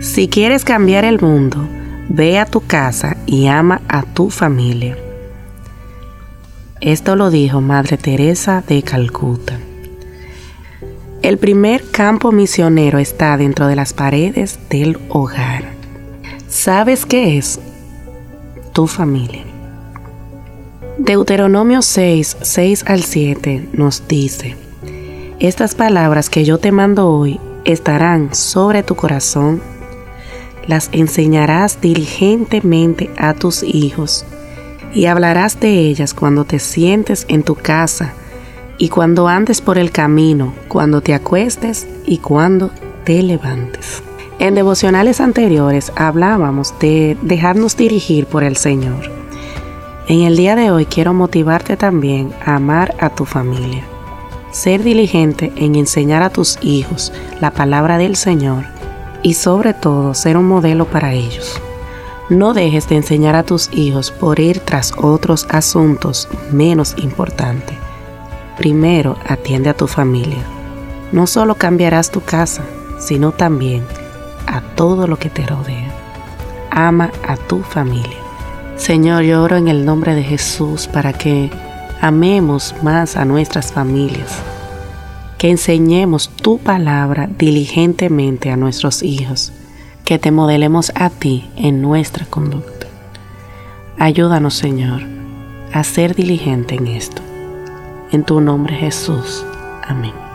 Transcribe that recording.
Si quieres cambiar el mundo, ve a tu casa y ama a tu familia. Esto lo dijo Madre Teresa de Calcuta. El primer campo misionero está dentro de las paredes del hogar. ¿Sabes qué es? Tu familia. Deuteronomio 6, 6 al 7 nos dice, Estas palabras que yo te mando hoy estarán sobre tu corazón, las enseñarás diligentemente a tus hijos y hablarás de ellas cuando te sientes en tu casa y cuando andes por el camino, cuando te acuestes y cuando te levantes. En devocionales anteriores hablábamos de dejarnos dirigir por el Señor. En el día de hoy quiero motivarte también a amar a tu familia. Ser diligente en enseñar a tus hijos la palabra del Señor y sobre todo ser un modelo para ellos. No dejes de enseñar a tus hijos por ir tras otros asuntos menos importantes. Primero atiende a tu familia. No solo cambiarás tu casa, sino también a todo lo que te rodea. Ama a tu familia. Señor, yo oro en el nombre de Jesús para que amemos más a nuestras familias, que enseñemos tu palabra diligentemente a nuestros hijos que te modelemos a ti en nuestra conducta. Ayúdanos, Señor, a ser diligente en esto. En tu nombre, Jesús. Amén.